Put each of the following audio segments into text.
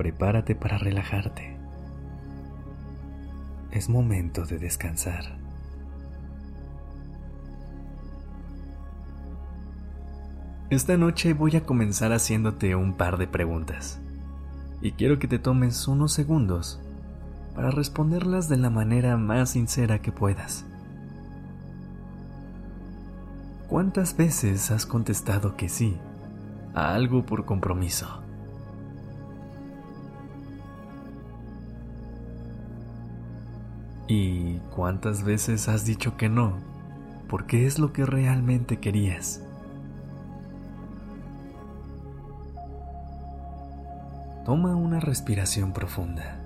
Prepárate para relajarte. Es momento de descansar. Esta noche voy a comenzar haciéndote un par de preguntas y quiero que te tomes unos segundos para responderlas de la manera más sincera que puedas. ¿Cuántas veces has contestado que sí a algo por compromiso? ¿Y cuántas veces has dicho que no porque es lo que realmente querías? Toma una respiración profunda.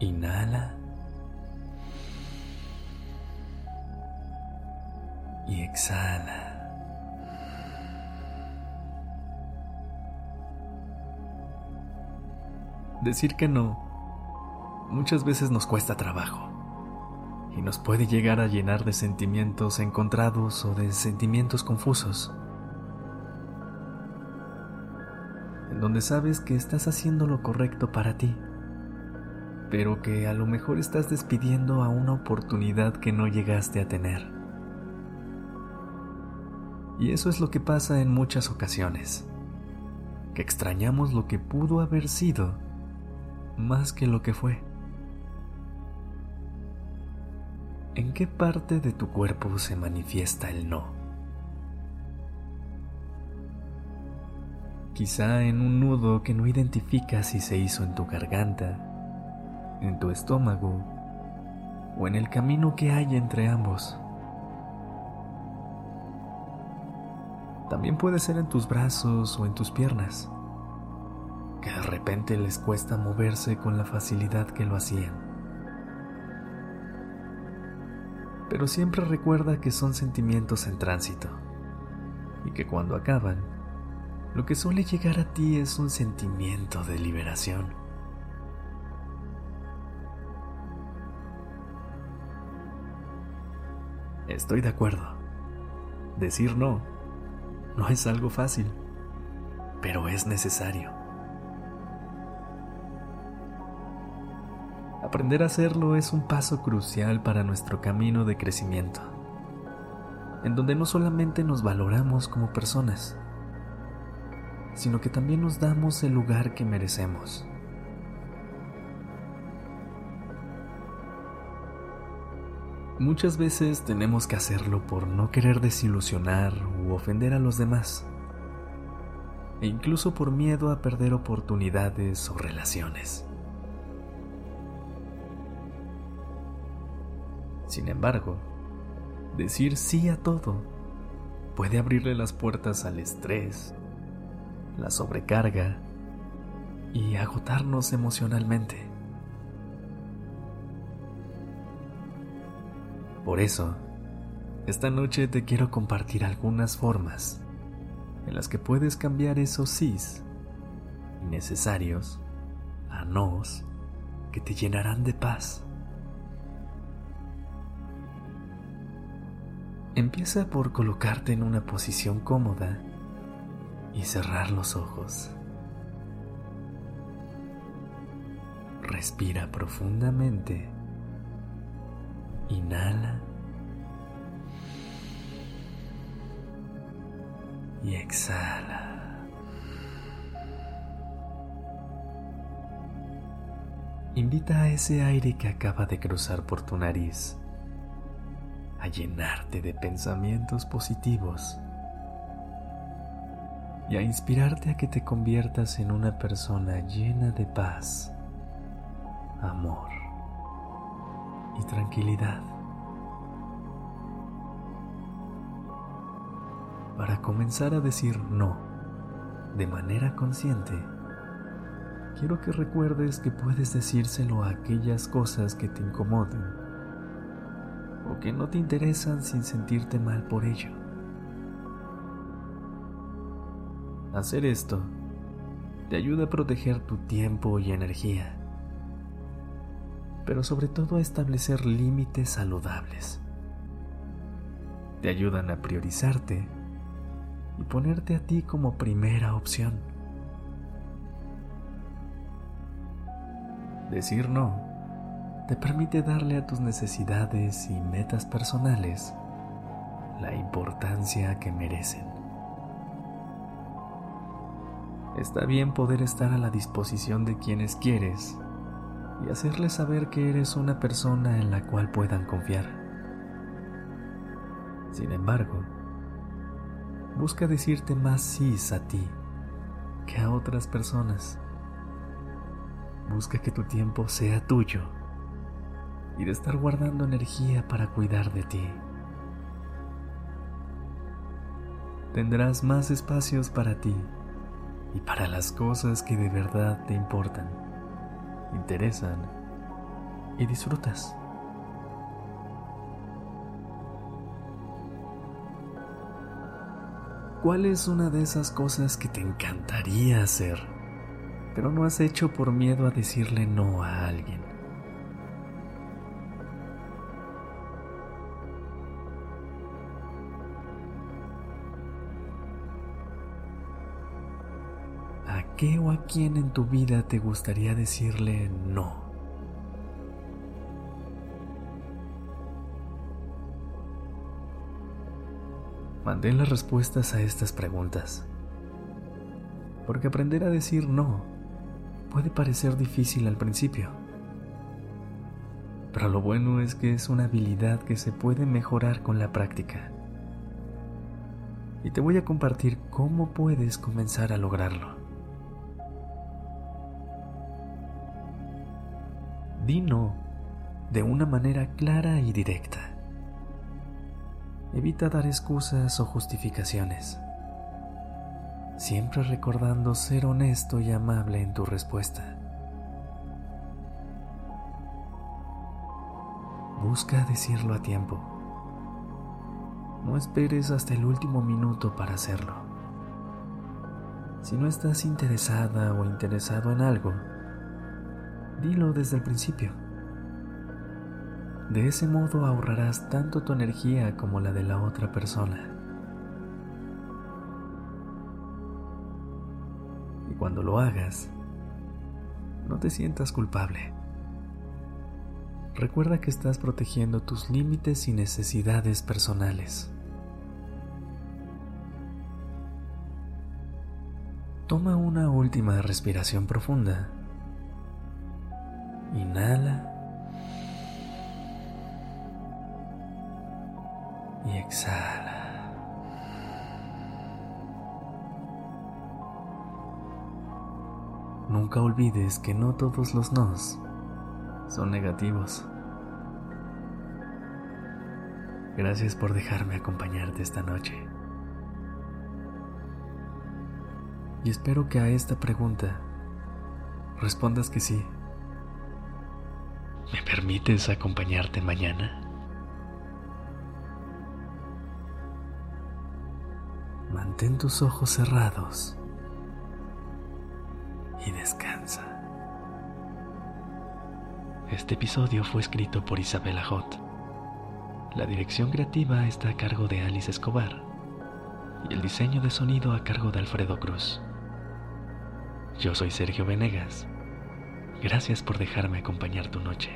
Inhala. Y exhala. Decir que no muchas veces nos cuesta trabajo y nos puede llegar a llenar de sentimientos encontrados o de sentimientos confusos, en donde sabes que estás haciendo lo correcto para ti, pero que a lo mejor estás despidiendo a una oportunidad que no llegaste a tener. Y eso es lo que pasa en muchas ocasiones, que extrañamos lo que pudo haber sido más que lo que fue. ¿En qué parte de tu cuerpo se manifiesta el no? Quizá en un nudo que no identificas si se hizo en tu garganta, en tu estómago o en el camino que hay entre ambos. También puede ser en tus brazos o en tus piernas, que de repente les cuesta moverse con la facilidad que lo hacían. Pero siempre recuerda que son sentimientos en tránsito y que cuando acaban, lo que suele llegar a ti es un sentimiento de liberación. Estoy de acuerdo. Decir no no es algo fácil, pero es necesario. Aprender a hacerlo es un paso crucial para nuestro camino de crecimiento, en donde no solamente nos valoramos como personas, sino que también nos damos el lugar que merecemos. Muchas veces tenemos que hacerlo por no querer desilusionar u ofender a los demás, e incluso por miedo a perder oportunidades o relaciones. Sin embargo, decir sí a todo puede abrirle las puertas al estrés, la sobrecarga y agotarnos emocionalmente. Por eso, esta noche te quiero compartir algunas formas en las que puedes cambiar esos sís innecesarios a nos que te llenarán de paz. Empieza por colocarte en una posición cómoda y cerrar los ojos. Respira profundamente. Inhala. Y exhala. Invita a ese aire que acaba de cruzar por tu nariz a llenarte de pensamientos positivos y a inspirarte a que te conviertas en una persona llena de paz, amor y tranquilidad. Para comenzar a decir no de manera consciente quiero que recuerdes que puedes decírselo a aquellas cosas que te incomodan o que no te interesan sin sentirte mal por ello. Hacer esto te ayuda a proteger tu tiempo y energía, pero sobre todo a establecer límites saludables. Te ayudan a priorizarte y ponerte a ti como primera opción. Decir no te permite darle a tus necesidades y metas personales la importancia que merecen. Está bien poder estar a la disposición de quienes quieres y hacerles saber que eres una persona en la cual puedan confiar. Sin embargo, busca decirte más sís a ti que a otras personas. Busca que tu tiempo sea tuyo y de estar guardando energía para cuidar de ti. Tendrás más espacios para ti y para las cosas que de verdad te importan, interesan y disfrutas. ¿Cuál es una de esas cosas que te encantaría hacer, pero no has hecho por miedo a decirle no a alguien? Qué o a quién en tu vida te gustaría decirle no? Mantén las respuestas a estas preguntas. Porque aprender a decir no puede parecer difícil al principio. Pero lo bueno es que es una habilidad que se puede mejorar con la práctica. Y te voy a compartir cómo puedes comenzar a lograrlo. Di no de una manera clara y directa. Evita dar excusas o justificaciones, siempre recordando ser honesto y amable en tu respuesta. Busca decirlo a tiempo. No esperes hasta el último minuto para hacerlo. Si no estás interesada o interesado en algo, dilo desde el principio. De ese modo ahorrarás tanto tu energía como la de la otra persona. Y cuando lo hagas, no te sientas culpable. Recuerda que estás protegiendo tus límites y necesidades personales. Toma una última respiración profunda. Inhala. y exhala. Nunca olvides que no todos los nos son negativos. Gracias por dejarme acompañarte esta noche. Y espero que a esta pregunta respondas que sí. ¿Me permites acompañarte mañana? Mantén tus ojos cerrados y descansa. Este episodio fue escrito por Isabela Hot. La dirección creativa está a cargo de Alice Escobar y el diseño de sonido a cargo de Alfredo Cruz. Yo soy Sergio Venegas. Gracias por dejarme acompañar tu noche.